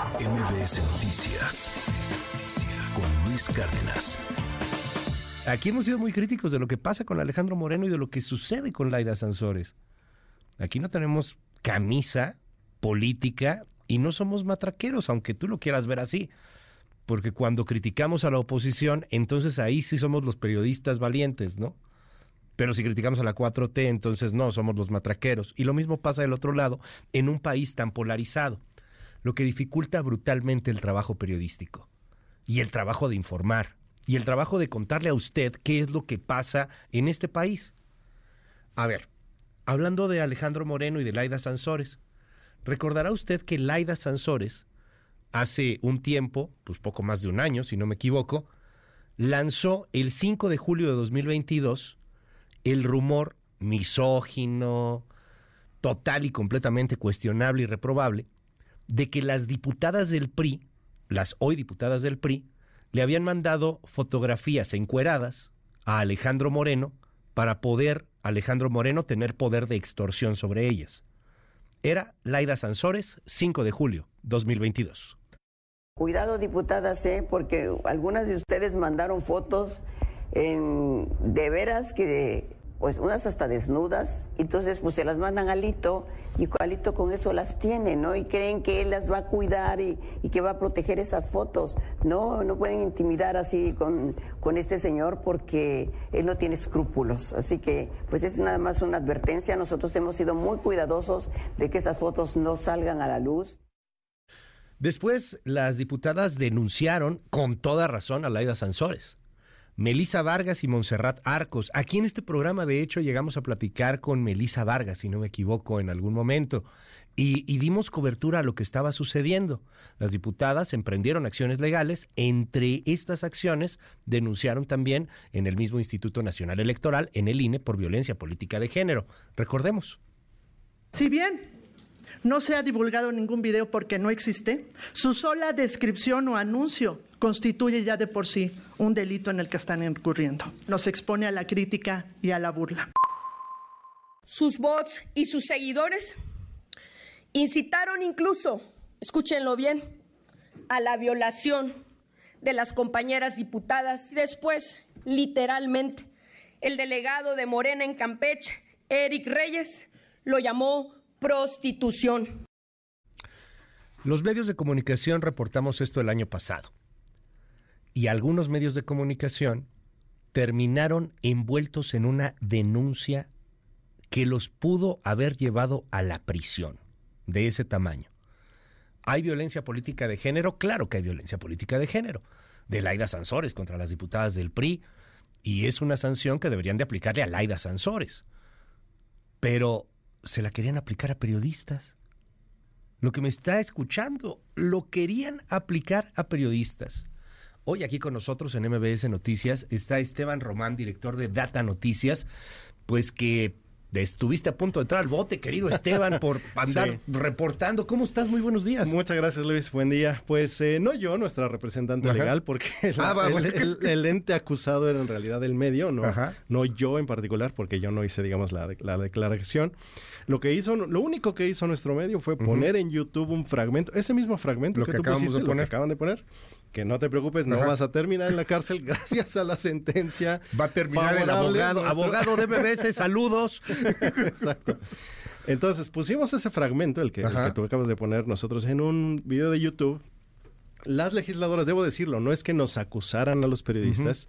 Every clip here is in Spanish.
MBS Noticias con Luis Cárdenas. Aquí hemos sido muy críticos de lo que pasa con Alejandro Moreno y de lo que sucede con Laida Sansores. Aquí no tenemos camisa política y no somos matraqueros, aunque tú lo quieras ver así. Porque cuando criticamos a la oposición, entonces ahí sí somos los periodistas valientes, ¿no? Pero si criticamos a la 4T, entonces no, somos los matraqueros. Y lo mismo pasa del otro lado en un país tan polarizado, lo que dificulta brutalmente el trabajo periodístico y el trabajo de informar y el trabajo de contarle a usted qué es lo que pasa en este país. A ver, hablando de Alejandro Moreno y de Laida Sansores, recordará usted que Laida Sansores hace un tiempo, pues poco más de un año, si no me equivoco, lanzó el 5 de julio de 2022 el rumor misógino, total y completamente cuestionable y reprobable, de que las diputadas del PRI, las hoy diputadas del PRI, le habían mandado fotografías encueradas a Alejandro Moreno para poder Alejandro Moreno tener poder de extorsión sobre ellas. Era Laida Sansores, 5 de julio 2022. Cuidado, diputadas, ¿eh? porque algunas de ustedes mandaron fotos en, de veras que pues unas hasta desnudas, entonces pues se las mandan a Alito y Alito con eso las tiene, ¿no? Y creen que él las va a cuidar y, que va a proteger esas fotos. No, no pueden intimidar así con, con este señor porque él no tiene escrúpulos. Así que pues es nada más una advertencia. Nosotros hemos sido muy cuidadosos de que esas fotos no salgan a la luz. Después, las diputadas denunciaron con toda razón a Laida Sansores Melisa Vargas y Montserrat Arcos. Aquí en este programa, de hecho, llegamos a platicar con Melisa Vargas, si no me equivoco, en algún momento. Y, dimos cobertura a lo que estaba sucediendo. Las diputadas emprendieron acciones legales. Entre estas acciones denunciaron también en el mismo Instituto Nacional Electoral, en el INE, por violencia política de género. Recordemos. Si bien no se ha divulgado ningún video porque no existe, su sola descripción o anuncio constituye ya de por sí un delito en el que están incurriendo. Nos expone a la crítica y a la burla. Sus bots y sus seguidores incitaron incluso, escúchenlo bien, a la violación de las compañeras diputadas. Después, literalmente, el delegado de Morena en Campeche, Eric Reyes, lo llamó prostitución. Los medios de comunicación reportamos esto el año pasado. Y algunos medios de comunicación terminaron envueltos en una denuncia que los pudo haber llevado a la prisión de ese tamaño. ¿Hay violencia política de género? Claro que hay violencia política de género. De Laida Sansores contra las diputadas del PRI. Y es una sanción que deberían de aplicarle a Laida Sansores. Pero se la querían aplicar a periodistas. Lo que me está escuchando, lo querían aplicar a periodistas. Hoy aquí con nosotros en MBS Noticias está Esteban Román, director de Data Noticias, pues que Estuviste a punto de entrar al bote, querido Esteban, por andar reportando. ¿Cómo estás? Muy buenos días. Muchas gracias, Luis. Buen día. Pues eh, no yo, nuestra representante legal, porque ah, el, ente acusado era en realidad el medio, no, no yo en particular, porque yo no hice, digamos, la, la declaración. Lo que hizo, lo único que hizo nuestro medio fue poner en YouTube un fragmento, ese mismo fragmento que, tú pusiste, lo que acaban de poner, que no te preocupes, no vas a terminar en la cárcel gracias a la sentencia. Va a terminar el abogado, abogado de MBS, saludos. Exacto. Entonces pusimos ese fragmento, el que, tú acabas de poner nosotros en un video de YouTube. Las legisladoras, debo decirlo, no es que nos acusaran a los periodistas,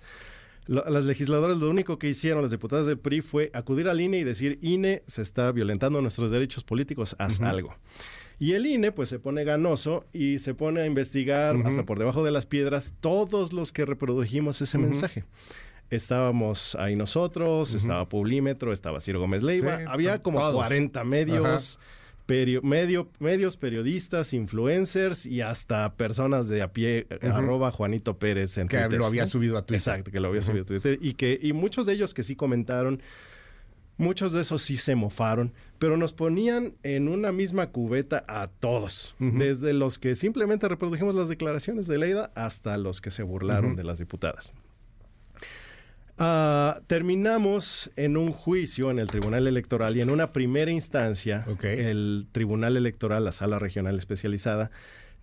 las legisladoras lo único que hicieron, las diputadas del PRI, fue acudir al INE y decir, INE se está violentando nuestros derechos políticos, haz algo. Y el INE pues se pone ganoso y se pone a investigar hasta por debajo de las piedras todos los que reprodujimos ese mensaje. Estábamos ahí nosotros, estaba Publímetro, estaba Ciro Gómez Leiva, había como 40 medios medio, medios, periodistas, influencers y hasta personas de a pie, eh, arroba Juanito Pérez en que lo había subido a Twitter. Exacto, que lo había subido a Twitter. Y, que, y muchos de ellos que sí comentaron, muchos de esos sí se mofaron, pero nos ponían en una misma cubeta a todos, desde los que simplemente reprodujimos las declaraciones de Leida hasta los que se burlaron de las diputadas. Ah, terminamos en un juicio en el Tribunal Electoral y en una primera instancia el Tribunal Electoral, la Sala Regional Especializada,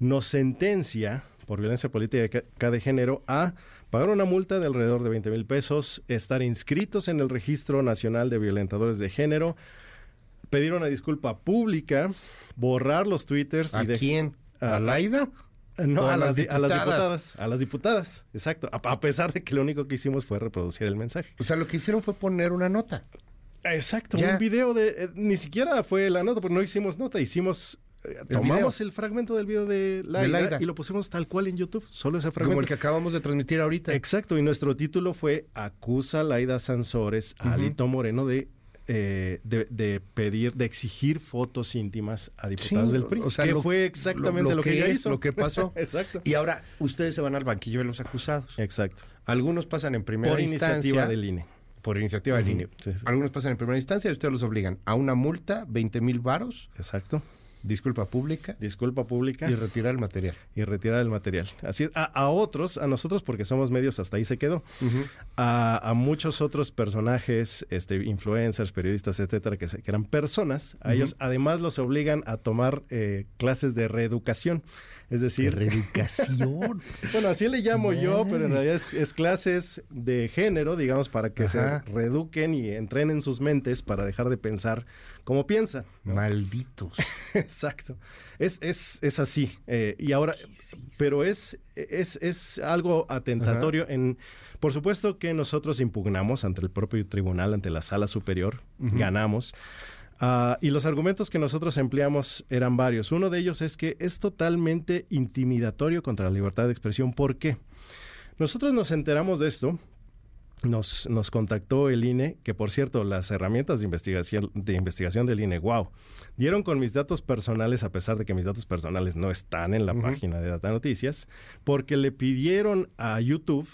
nos sentencia por violencia política de género a pagar una multa de alrededor de 20 mil pesos, estar inscritos en el Registro Nacional de Violentadores de Género, pedir una disculpa pública, borrar los twitters. ¿A quién? ¿A Laida? No, a, las, diputadas. A las diputadas, exacto. A, pesar de que lo único que hicimos fue reproducir el mensaje. O sea, lo que hicieron fue poner una nota. Exacto, un video de... Eh, ni siquiera fue la nota, porque no hicimos nota, hicimos... Eh, tomamos el fragmento del video de Laida, y lo pusimos tal cual en YouTube, solo ese fragmento. Como el que acabamos de transmitir ahorita. Exacto, y nuestro título fue Acusa Laida Sansores a Alito Moreno de eh, de, pedir, de exigir fotos íntimas a diputados del PRI. O sea, que fue exactamente lo, que, ella hizo. Lo que pasó. Exacto. Y ahora ustedes se van al banquillo de los acusados. Exacto. Algunos pasan en primera por instancia. iniciativa del INE. Por iniciativa del INE. Algunos pasan en primera instancia y ustedes los obligan a una multa, 20 mil varos. Exacto. Disculpa pública. Disculpa pública. Y retirar el material. Y retirar el material. Así es. A, otros, a nosotros, porque somos medios, hasta ahí se quedó. a, muchos otros personajes, este, influencers, periodistas, etcétera, que, que eran personas, a ellos además los obligan a tomar eh, clases de reeducación. Es decir... Reeducación. bueno, así le llamo yo, pero en realidad es, clases de género, digamos, para que se reeduquen y entrenen sus mentes para dejar de pensar como piensan. Malditos. Exacto. Es, es, es así. Eh, y ahora, pero es, es, es algo atentatorio en... Por supuesto que nosotros impugnamos ante el propio tribunal, ante la sala superior, ganamos. Ah, y los argumentos que nosotros empleamos eran varios. Uno de ellos es que es totalmente intimidatorio contra la libertad de expresión. ¿Por qué? Nosotros nos enteramos de esto. Nos, nos contactó el INE, que por cierto, las herramientas de investigación, de investigación del INE, wow, dieron con mis datos personales, a pesar de que mis datos personales no están en la página de Data Noticias, porque le pidieron a YouTube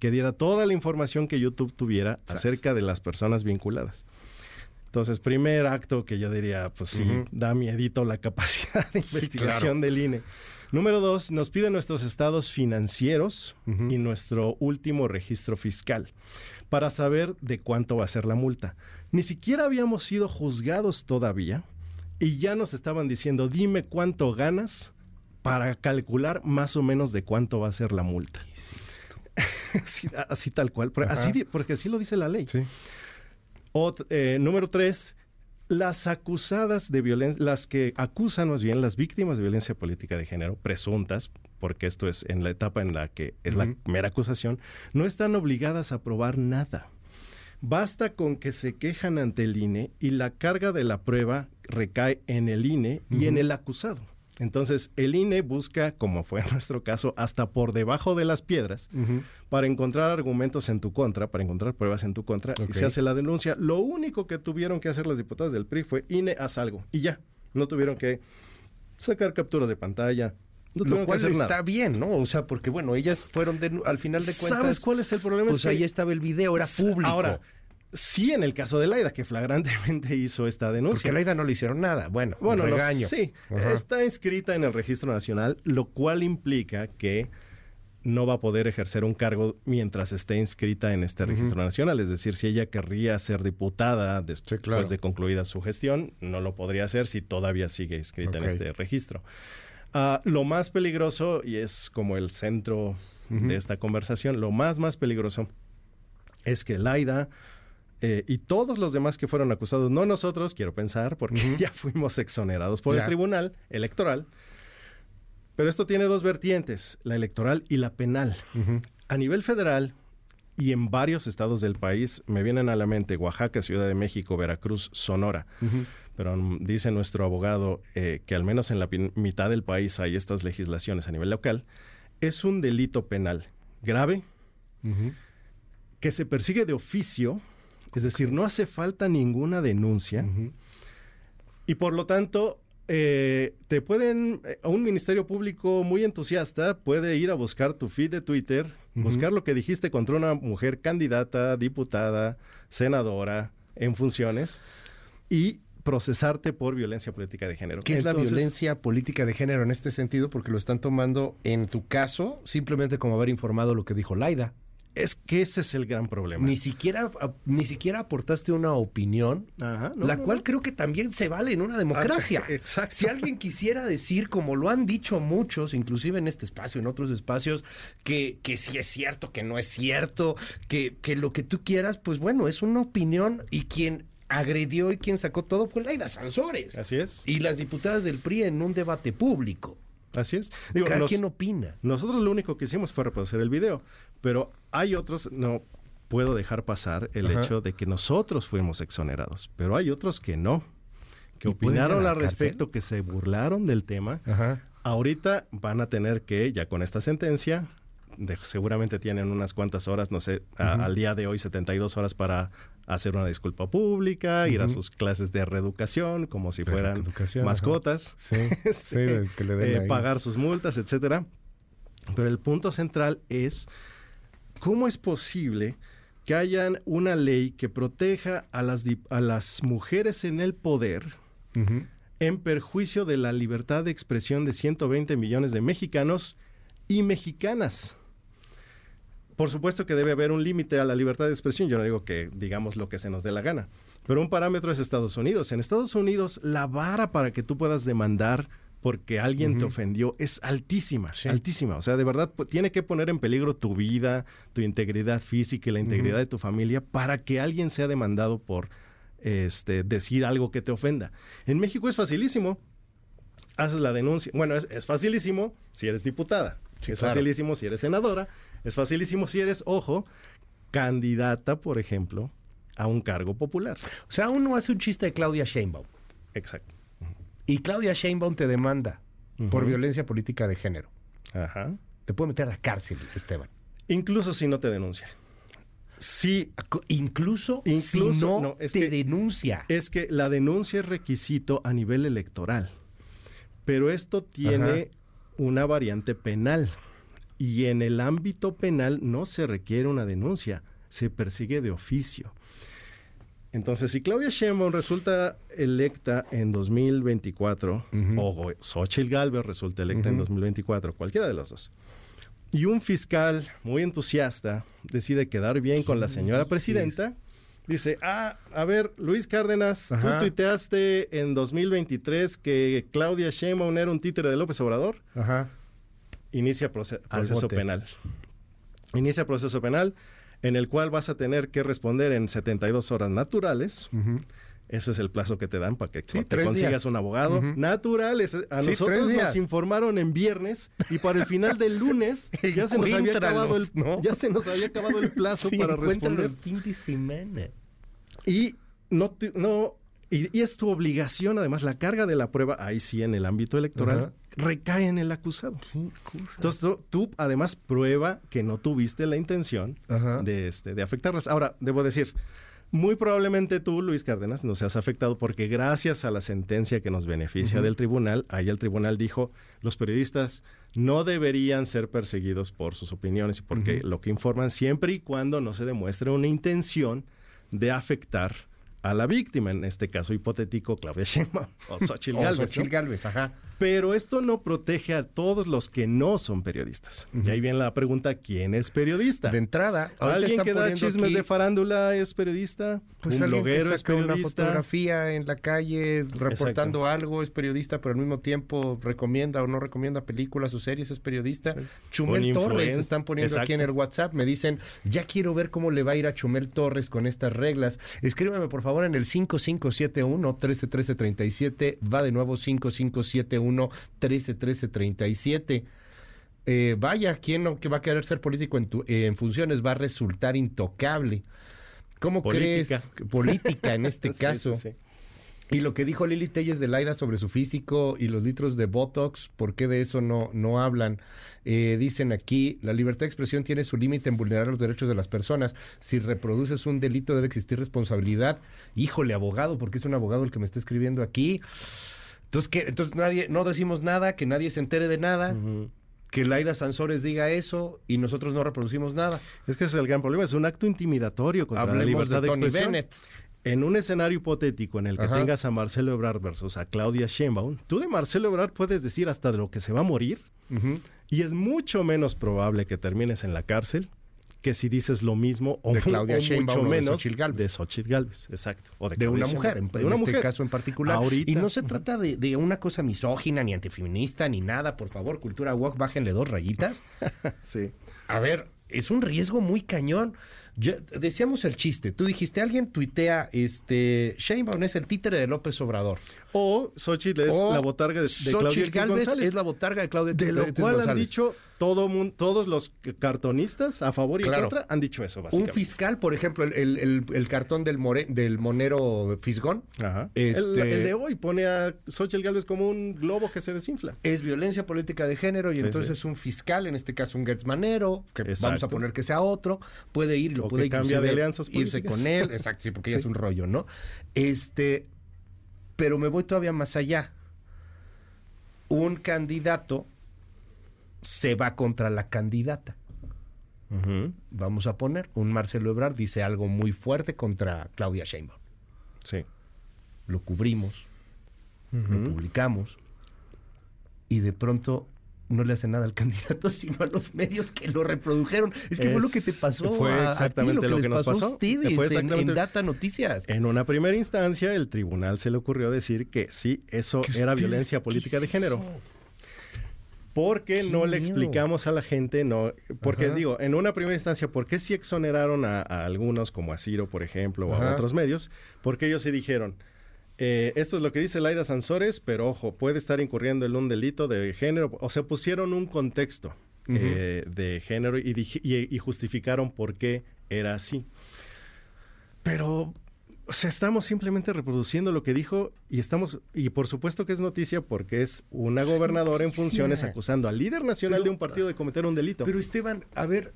que diera toda la información que YouTube tuviera acerca de las personas vinculadas. Entonces, primer acto que yo diría, pues sí, da miedito la capacidad de investigación del INE. Número dos, nos pide nuestros estados financieros y nuestro último registro fiscal para saber de cuánto va a ser la multa. Ni siquiera habíamos sido juzgados todavía y ya nos estaban diciendo, dime cuánto ganas para calcular más o menos de cuánto va a ser la multa. así, tal cual, así, porque así lo dice la ley. Sí. Eh, número tres, las acusadas de violencia, las que acusan más bien las víctimas de violencia política de género, presuntas, porque esto es en la etapa en la que es la mera acusación, no están obligadas a probar nada. Basta con que se quejan ante el INE y la carga de la prueba recae en el INE y en el acusado. Entonces, el INE busca, como fue en nuestro caso, hasta por debajo de las piedras para encontrar argumentos en tu contra, para encontrar pruebas en tu contra, y se hace la denuncia. Lo único que tuvieron que hacer las diputadas del PRI fue INE, haz algo, y ya. No tuvieron que sacar capturas de pantalla, no Lo cual está bien, ¿no? O sea, porque bueno, ellas fueron al final de cuentas. ¿Sabes cuál es el problema? Pues ahí estaba el video, era público. Ahora, Sí, en el caso de Laida, que flagrantemente hizo esta denuncia. Porque Laida no le hicieron nada. Bueno, bueno regaño. sí, está inscrita en el registro nacional, lo cual implica que no va a poder ejercer un cargo mientras esté inscrita en este registro nacional. Es decir, si ella querría ser diputada después de concluida su gestión, no lo podría hacer si todavía sigue inscrita en este registro. Ah, lo más peligroso, y es como el centro de esta conversación, lo más, más peligroso es que Laida eh, y todos los demás que fueron acusados, no nosotros, quiero pensar, porque ya fuimos exonerados por el Tribunal Electoral. Pero esto tiene dos vertientes, la electoral y la penal. A nivel federal y en varios estados del país, me vienen a la mente Oaxaca, Ciudad de México, Veracruz, Sonora. Pero mm, dice nuestro abogado eh, que al menos en la mitad del país hay estas legislaciones a nivel local. Es un delito penal grave que se persigue de oficio es decir, no hace falta ninguna denuncia. Y por lo tanto, eh, te pueden, eh, un ministerio público muy entusiasta puede ir a buscar tu feed de Twitter, buscar lo que dijiste contra una mujer candidata, diputada, senadora en funciones y procesarte por violencia política de género. ¿Qué es la violencia política de género en este sentido? Porque lo están tomando en tu caso simplemente como haber informado lo que dijo Laida. Es que ese es el gran problema. Ni siquiera, ni siquiera aportaste una opinión, la cual creo que también se vale en una democracia. exacto. Si alguien quisiera decir, como lo han dicho muchos, inclusive en este espacio, en otros espacios, que, que sí es cierto, que no es cierto, que, que lo que tú quieras, pues bueno, es una opinión y quien agredió y quien sacó todo fue Laida Sansores. Así es. Y las diputadas del PRI en un debate público. Así es. Digo, Cada quien opina. Nosotros lo único que hicimos fue reproducir el video, pero hay otros, no puedo dejar pasar el hecho de que nosotros fuimos exonerados, pero hay otros que no, que opinaron al respecto, que se burlaron del tema. Ahorita van a tener que, ya con esta sentencia, seguramente tienen unas cuantas horas, no sé, al día de hoy 72 horas para hacer una disculpa pública, ir a sus clases de reeducación como si fueran mascotas, este, eh, pagar sus multas, etcétera. Pero el punto central es cómo es posible que hayan una ley que proteja a las, a las mujeres en el poder en perjuicio de la libertad de expresión de 120 millones de mexicanos y mexicanas. Por supuesto que debe haber un límite a la libertad de expresión. Yo no digo que digamos lo que se nos dé la gana. Pero un parámetro es Estados Unidos. En Estados Unidos, la vara para que tú puedas demandar porque alguien te ofendió es altísima, altísima. O sea, de verdad tiene que poner en peligro tu vida, tu integridad física y la integridad de tu familia para que alguien sea demandado por este, decir algo que te ofenda. En México es facilísimo. Haces la denuncia. Bueno, es, facilísimo si eres diputada. es facilísimo si eres senadora. Es facilísimo si eres, ojo, candidata, por ejemplo, a un cargo popular. O sea, uno hace un chiste de Claudia Sheinbaum. Exacto. Y Claudia Sheinbaum te demanda por violencia política de género. Ajá. Te puede meter a la cárcel, Esteban. Incluso si no te denuncia. Sí. Incluso, si no, te denuncia. Es que la denuncia es requisito a nivel electoral. Pero esto tiene una variante penal. Y en el ámbito penal no se requiere una denuncia, se persigue de oficio. Entonces, si Claudia Sheinbaum resulta electa en 2024 o Xochitl Galvez resulta electa en 2024, cualquiera de los dos, y un fiscal muy entusiasta decide quedar bien con la señora presidenta, dice, ah, a ver, Luis Cárdenas, tú tuiteaste en 2023 que Claudia Sheinbaum era un títere de López Obrador. Ajá. Inicia proceso penal. Inicia proceso penal en el cual vas a tener que responder en 72 horas naturales. Ese es el plazo que te dan para que te consigas un abogado. Naturales. A nosotros nos informaron en viernes y para el final del lunes ya se nos había acabado el, ya se nos había acabado el plazo para responder. el fin de semana. Y no, no y, es tu obligación, además, la carga de la prueba, ahí sí en el ámbito electoral, recae en el acusado. Entonces tú, además prueba que no tuviste la intención de, este, de afectarlas. Ahora, debo decir, muy probablemente tú, Luis Cárdenas, no seas afectado porque gracias a la sentencia que nos beneficia del tribunal, ahí el tribunal dijo, los periodistas no deberían ser perseguidos por sus opiniones y porque lo que informan siempre y cuando no se demuestre una intención de afectar a la víctima, en este caso hipotético Claudia Sheinbaum o Xochitl Galvez. ajá. Pero esto no protege a todos los que no son periodistas. Y ahí viene la pregunta, ¿quién es periodista? De entrada, ¿alguien que da chismes de farándula es periodista? Pues ¿Un bloguero es periodista? una fotografía en la calle reportando algo es periodista, pero al mismo tiempo recomienda o no recomienda películas o series es periodista. Chumel Torres están poniendo aquí en el WhatsApp, me dicen, ya quiero ver cómo le va a ir a Chumel Torres con estas reglas. Escríbeme por favor en el 5571 131337, va de nuevo 5571 1 13 13 37. vaya, ¿quién no que va a querer ser político en, eh, en funciones va a resultar intocable? ¿Cómo crees? Política en este caso. Y lo que dijo Lili Telles de Laira sobre su físico y los litros de Botox, ¿por qué de eso no, no hablan? Eh, dicen aquí, la libertad de expresión tiene su límite en vulnerar los derechos de las personas. Si reproduces un delito debe existir responsabilidad. Híjole, abogado, porque es un abogado el que me está escribiendo aquí. Entonces, que Entonces nadie, no decimos nada, que nadie se entere de nada. Que Laida Sansores diga eso y nosotros no reproducimos nada. Es que ese es el gran problema, es un acto intimidatorio contra la libertad de, expresión. En un escenario hipotético en el que tengas a Marcelo Ebrard versus a Claudia Sheinbaum, tú de Marcelo Ebrard puedes decir hasta de lo que se va a morir y es mucho menos probable que termines en la cárcel que si dices lo mismo o, de Claudia o Sheinbaum mucho o de menos Xochitl Gálvez. de Xochitl Gálvez, exacto. O de, una mujer, en, de en una este caso en particular. Ahorita. Y no se trata de, de una cosa misógina, ni antifeminista, ni nada. Por favor, cultura walk, bájenle dos rayitas. Sí. A ver, es un riesgo muy cañón. Yo- decíamos el chiste. Tú dijiste, alguien tuitea, este, Sheinbaum es el títere de López Obrador. O Xochitl es O la botarga de, de Claudia X Gálvez González. es la botarga de Claudia de lo cual han dicho todo mun- todos los cartonistas a favor y Claro. en contra han dicho eso, Un básicamente. fiscal, por ejemplo, el, el- el- el cartón del, more- del monero Fisgón, Ajá. Este- El, de hoy pone a Xochitl Gálvez como un globo que se desinfla. es violencia política de género y Sí, entonces sí. un fiscal, en este caso un Gertz Manero, que vamos a poner que sea otro, puede ir y lo O puede que cambia de alianzas irse políticas. con él, exacto, sí, porque ya Sí. es un rollo, ¿no? Este, pero me voy todavía más allá. Un candidato se va contra la candidata. Vamos a poner, un Marcelo Ebrard dice algo muy fuerte contra Claudia Sheinbaum. Sí. Lo cubrimos, lo publicamos y de pronto no le hace nada al candidato, sino a los medios que lo reprodujeron. Es que fue lo que te pasó. fue a- a ti, exactamente lo que, lo les que nos pasó a pasó. ustedes Fue en- exactamente- en, Data Noticias. En una primera instancia, el tribunal se le ocurrió decir que sí, eso era violencia ¿qué política de género. Porque Qué no le explicamos a la gente, no, porque Ajá. digo, en una primera instancia, ¿por qué sí exoneraron a, a algunos, como a Ciro, por ejemplo, o Ajá. a otros medios? Porque ellos sí dijeron, eh, esto es lo que dice Laida Sansores, pero ojo, puede estar incurriendo en un delito de género, o sea, pusieron un contexto eh, de género y, dij- y- y justificaron por qué era así. Pero, o sea, estamos simplemente reproduciendo lo que dijo y estamos, y por supuesto que es noticia porque es una Pues es gobernadora en funciones acusando al líder nacional Pero- de un partido de cometer un delito. Pero Esteban, a ver,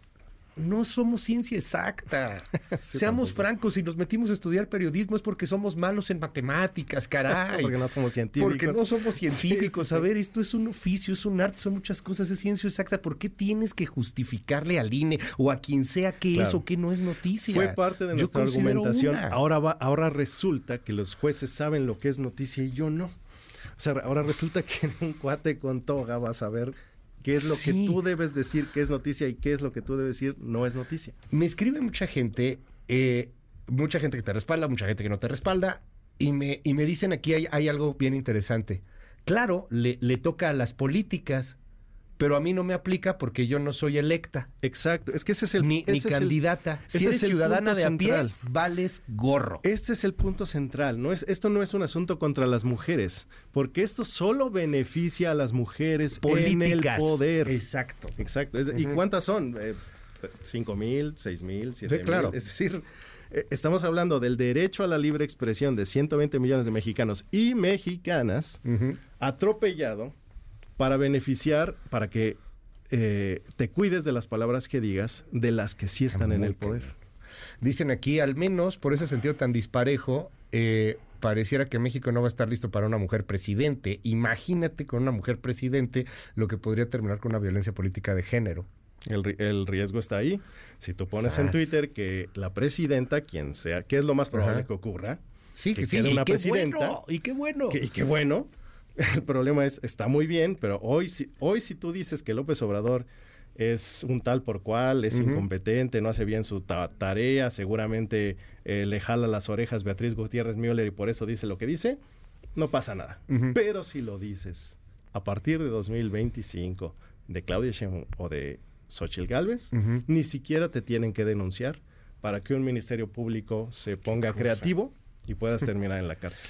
no somos ciencia exacta. Sí, Seamos tampoco. francos, si nos metimos a estudiar periodismo es porque somos malos en matemáticas, caray. porque no somos científicos. Porque no somos científicos. sí, sí. A ver, esto es un oficio, es un arte, son muchas cosas, es ciencia exacta. ¿Por qué tienes que justificarle al INE o a quien sea que Claro. es o que no es noticia? Fue parte de nuestra argumentación. una. Ahora va, ahora resulta que los jueces saben lo que es noticia y yo no. O sea, ahora resulta que en un cuate con toga vas a ver qué es lo Sí. que tú debes decir que es noticia y qué es lo que tú debes decir no es noticia. Me escribe mucha gente, eh, mucha gente que te respalda, mucha gente que no te respalda, y me, y me dicen aquí hay, hay algo bien interesante. Claro, le, le toca a las políticas, pero a mí no me aplica porque yo no soy electa, Exacto. Es que ese es el ni, ni es candidata. si eres ciudadana de a pie, vales gorro. Este es el punto central, no es esto no es un asunto contra las mujeres, porque esto solo beneficia a las mujeres en el Políticas. poder. Exacto. Exacto. Es- ¿Y cuántas son? Eh, ¿Cinco mil? ¿Seis mil? ¿Siete Sí, claro. mil? Es decir, eh, estamos hablando del derecho a la libre expresión de 120 millones de mexicanos y mexicanas atropellado para beneficiar, para que eh, te cuides de las palabras que digas, de las que sí están en el poder. Dicen aquí, al menos por ese sentido tan disparejo, eh, pareciera que México no va a estar listo para una mujer presidente. Imagínate con una mujer presidente lo que podría terminar con una violencia política de género. El, ri- el riesgo está ahí. Si tú pones en. Twitter que la presidenta, quien sea, que es lo más probable Ajá. que ocurra, Sí, Que que sí, quede y una qué presidenta. bueno, y qué bueno. que- y qué bueno, el problema es, está muy bien, pero hoy, si- hoy si tú dices que López Obrador es un tal por cual, es incompetente, no hace bien su ta- tarea, seguramente eh, le jala las orejas Beatriz Gutiérrez Müller y por eso dice lo que dice, no pasa nada. Pero si lo dices a partir de 2025 de Claudia Sheinbaum o de Xochitl Gálvez, Ujú. ni siquiera te tienen que denunciar para que un ministerio público se ponga creativo y puedas terminar en la cárcel.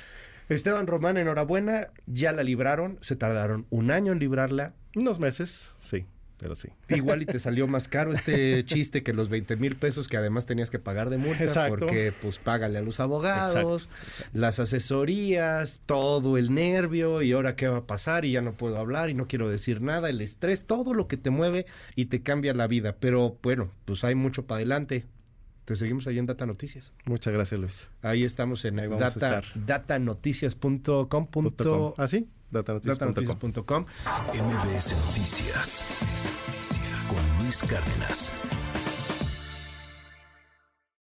Esteban Román, enhorabuena, ya la libraron, se tardaron un año en librarla. Unos meses, sí, pero sí. Igual y te salió más caro este chiste que los 20 mil pesos que además tenías que pagar de multa Exacto. porque pues págale a los abogados, Exacto, las asesorías, todo el nervio y ahora qué va a pasar y ya no puedo hablar y no quiero decir nada, el estrés, todo lo que te mueve y te cambia la vida. Pero bueno, pues hay mucho para adelante. Te seguimos ahí en Data Noticias. Muchas gracias, Luis. Ahí estamos en Ahí data, datanoticias.com. ¿Ah, sí? Datanoticias.com. datanoticias.com. MBS Noticias con Luis Cárdenas.